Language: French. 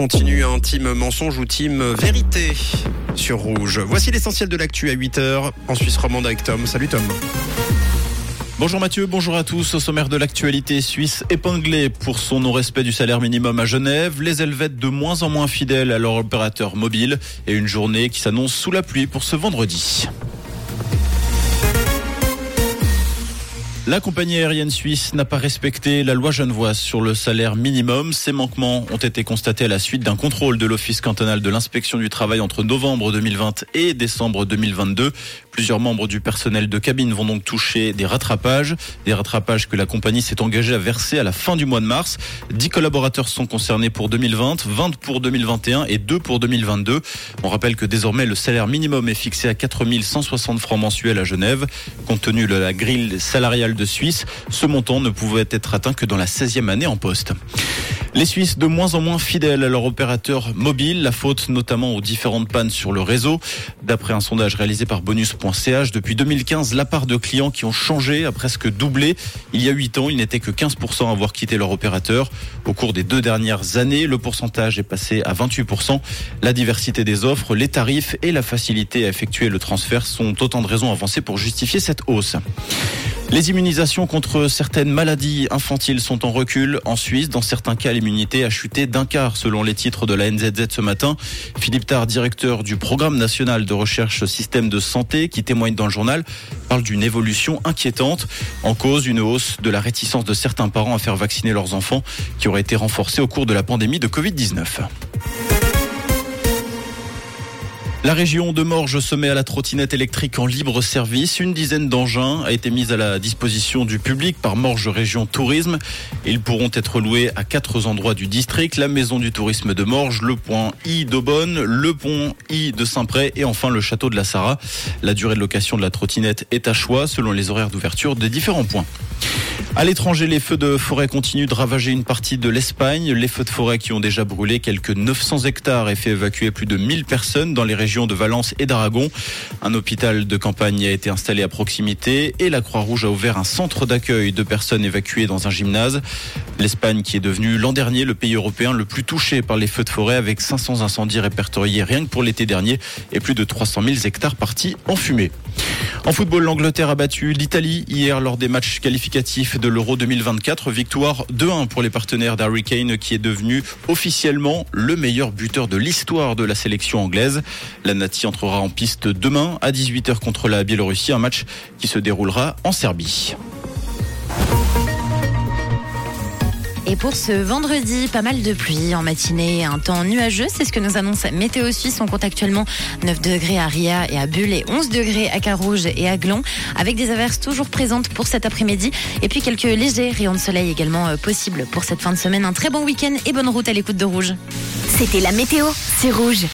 continue un team mensonge ou team vérité sur Rouge. Voici l'essentiel de l'actu à 8h en Suisse romande avec Tom. Salut Tom. Bonjour Mathieu, bonjour à tous. Au sommaire de l'actualité suisse épinglée pour son non-respect du salaire minimum à Genève, les Helvètes de moins en moins fidèles à leur opérateur mobile et une journée qui s'annonce sous la pluie pour ce vendredi. La compagnie aérienne suisse n'a pas respecté la loi genevoise sur le salaire minimum. Ces manquements ont été constatés à la suite d'un contrôle de l'Office cantonal de l'inspection du travail entre novembre 2020 et décembre 2022. Plusieurs membres du personnel de cabine vont donc toucher des rattrapages, des rattrapages que la compagnie s'est engagée à verser à la fin du mois de mars. 10 collaborateurs sont concernés pour 2020, 20 pour 2021 et 2 pour 2022. On rappelle que désormais le salaire minimum est fixé à 4160 francs mensuels à Genève. Compte tenu de la grille salariale de Suisse, ce montant ne pouvait être atteint que dans la 16e année en poste. Les Suisses de moins en moins fidèles à leur opérateur mobile, la faute notamment aux différentes pannes sur le réseau. D'après un sondage réalisé par bonus.ch, depuis 2015, la part de clients qui ont changé a presque doublé. Il y a 8 ans, il n'était que 15% à avoir quitté leur opérateur. Au cours des deux dernières années, le pourcentage est passé à 28%. La diversité des offres, les tarifs et la facilité à effectuer le transfert sont autant de raisons avancées pour justifier cette hausse. Les immunisations contre certaines maladies infantiles sont en recul en Suisse. Dans certains cas, l'immunité a chuté d'un quart selon les titres de la NZZ ce matin. Philippe Tard, directeur du programme national de recherche système de santé, qui témoigne dans le journal, parle d'une évolution inquiétante. En cause, une hausse de la réticence de certains parents à faire vacciner leurs enfants qui aurait été renforcée au cours de la pandémie de Covid-19. La région de Morges se met à la trottinette électrique en libre service. Une dizaine d'engins a été mise à la disposition du public par Morges Région Tourisme. Ils pourront être loués à quatre endroits du district. La maison du tourisme de Morges, le point I d'Aubonne, le pont I de Saint-Pré et enfin le château de la Sarah. La durée de location de la trottinette est à choix selon les horaires d'ouverture des différents points. À l'étranger, les feux de forêt continuent de ravager une partie de l'Espagne. Les feux de forêt qui ont déjà brûlé quelques 900 hectares et fait évacuer plus de 1000 personnes dans les régions de Valence et d'Aragon. Un hôpital de campagne a été installé à proximité et la Croix-Rouge a ouvert un centre d'accueil de personnes évacuées dans un gymnase. L'Espagne qui est devenue l'an dernier le pays européen le plus touché par les feux de forêt avec 500 incendies répertoriés rien que pour l'été dernier et plus de 300 000 hectares partis en fumée. En football, l'Angleterre a battu l'Italie hier lors des matchs qualificatifs de l'Euro 2024. Victoire 2-1 pour les partenaires d'Harry Kane qui est devenu officiellement le meilleur buteur de l'histoire de la sélection anglaise. La Nati entrera en piste demain à 18h contre la Biélorussie, un match qui se déroulera en Serbie. Et pour ce vendredi, pas mal de pluie en matinée, un temps nuageux, c'est ce que nous annonce Météo Suisse. On compte actuellement 9 degrés à Ria et à Bulle et 11 degrés à Carouge et à Glon, avec des averses toujours présentes pour cet après-midi. Et puis quelques légers rayons de soleil également euh, possibles pour cette fin de semaine. Un très bon week-end et bonne route à l'écoute de Rouge. C'était la météo, c'est Rouge.